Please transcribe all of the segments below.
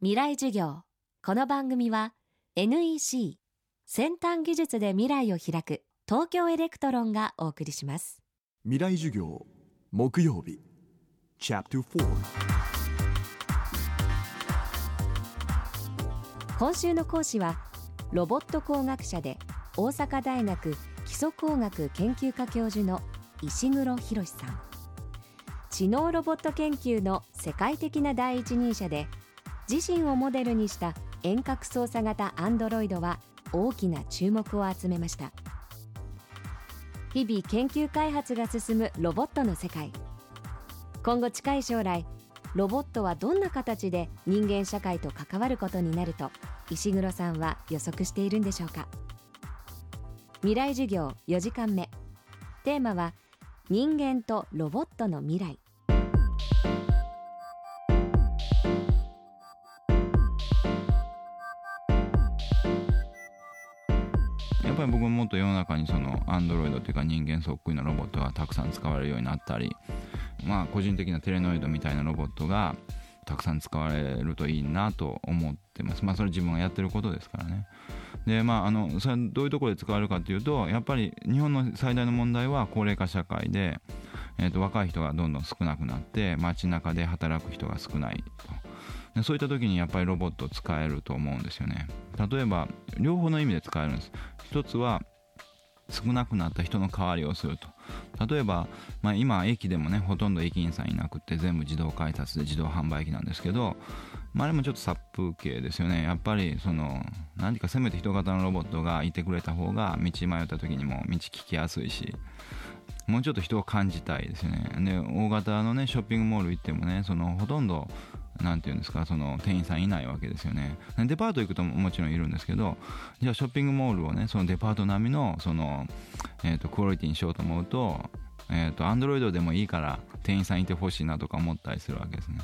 未来授業。この番組は NEC 先端技術で未来を開く東京エレクトロンがお送りします。未来授業木曜日。チャプター今週の講師はロボット工学者で大阪大学基礎工学研究科教授の石黒浩さん。知能ロボット研究の世界的な第一人者で自身をモデルにした遠隔操作型アンドロイドは大きな注目を集めました。日々研究開発が進むロボットの世界。今後近い将来ロボットはどんな形で人間社会と関わることになると石黒さんは予測しているんでしょうか。未来授業4時間目。テーマは人間とロボットの未来。やっぱり僕ももっと世の中にそのアンドロイドというか人間そっくりのロボットがたくさん使われるようになったりまあ個人的なテレノイドみたいなロボットがたくさん使われるといいなと思ってます。まあそれ自分がやってることですからね。でまああのそれどういうところで使われるかというとやっぱり日本の最大の問題は高齢化社会で、えー、と若い人がどんどん少なくなって街中で働く人が少ないと。でそういった時にやっぱりロボットを使えると思うんですよね。例えば両方の意味で使えるんです。一つは少なくなった人の代わりをすると。例えば、まあ、今駅でもねほとんど駅員さんいなくて全部自動改札で自動販売機なんですけど、まあ、あれもちょっと殺風景ですよね。やっぱりその何かせめて人型のロボットがいてくれた方が道迷った時にも道聞きやすいしもうちょっと人を感じたいですよね。で大型のねショッピングモール行ってもねそのほとんどなんていうんですかその店員さんいないわけですよね。デパート行くともちろんいるんですけどじゃあショッピングモールをねそのデパート並みのその、えーと、クオリティにしようと思うとえーと、アンドロイドでもいいから店員さんいてほしいなとか思ったりするわけですね。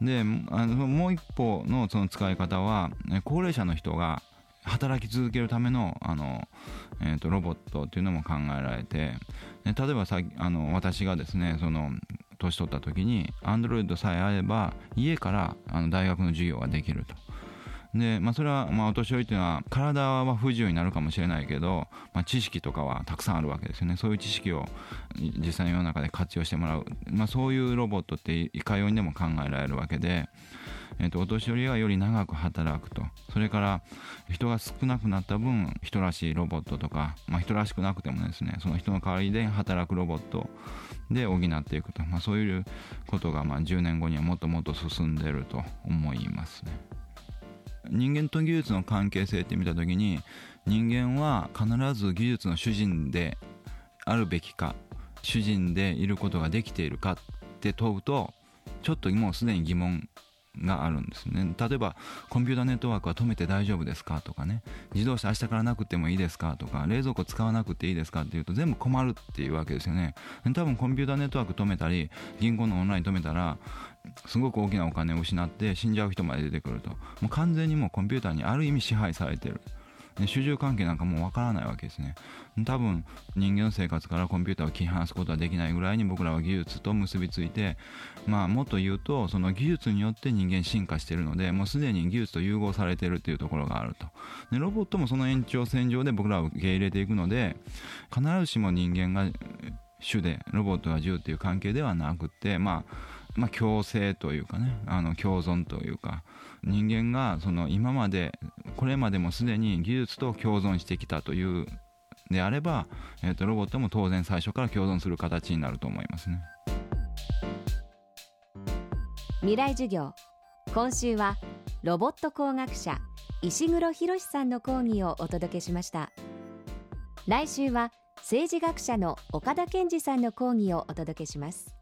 であのもう一方のその使い方は高齢者の人が働き続けるためのあの、えーと、ロボットっていうのも考えられて例えばさあの私がですねその年取った時に Android さえあれば家からあの大学の授業ができると。で、まあ、それは、まあ、お年寄りっていうのは、体は不自由になるかもしれないけど、まあ、知識とかはたくさんあるわけですよね。そういう知識を実際の世の中で活用してもらう。まあ、そういうロボットっていかようにでも考えられるわけで、えー、とお年寄りはより長く働くとそれから人が少なくなった分人らしいロボットとか、まあ、人らしくなくてもですねその人の代わりで働くロボットで補っていくと、まあ、そういうことがまあ10年後にはもっともっと進んでると思いますね。人間と技術の関係性って見た時に人間は必ず技術の主人であるべきか主人でいることができているかって問うとちょっともうすでに疑問があるんですね。例えばコンピューターネットワークは止めて大丈夫ですかとかね。自動車明日からなくてもいいですかとか冷蔵庫使わなくていいですかっていうと全部困るっていうわけですよね。多分コンピューターネットワーク止めたり銀行のオンライン止めたらすごく大きなお金を失って死んじゃう人まで出てくると。もう完全にもうコンピューターにある意味支配されてる。主従関係なんかもうわからないわけですね。多分人間の生活からコンピューターを切り離すことはできないぐらいに僕らは技術と結びついてまあもっと言うとその技術によって人間進化しているのでもうすでに技術と融合されているというところがあると。でロボットもその延長線上で僕らを受け入れていくので必ずしも人間が主でロボットが銃っていう関係ではなくてまあまあ共生というかねあの共存というか人間がその今までこれまでもすでに技術と共存してきたというであれば、えー、とロボットも当然最初から共存する形になると思いますね。未来授業今週はロボット工学者石黒博さんの講義をお届けしました。来週は政治学者の岡田健二さんの講義をお届けします。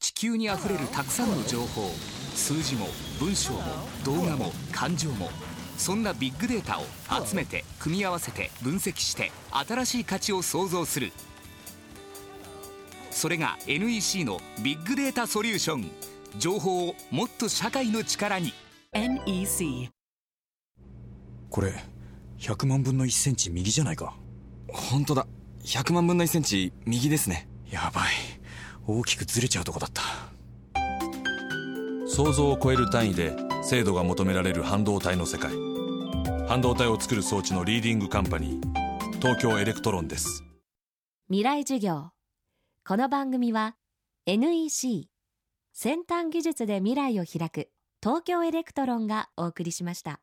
地球にあふれるたくさんの情報数字も文章も動画も感情もそんなビッグデータを集めて組み合わせて分析して新しい価値を創造する。それが NEC のビッグデータソリューション。情報をもっと社会の力に。NEC これ100万分の1センチ右じゃないか。本当だ。100万分の1センチ右ですね。やばい。大きくずれちゃうとこだった想像を超える単位で精度が求められる半導体の世界。半導体を作る装置のリーディングカンパニー東京エレクトロンです。未来授業。この番組は NEC 先端技術で未来を開く東京エレクトロンがお送りしました。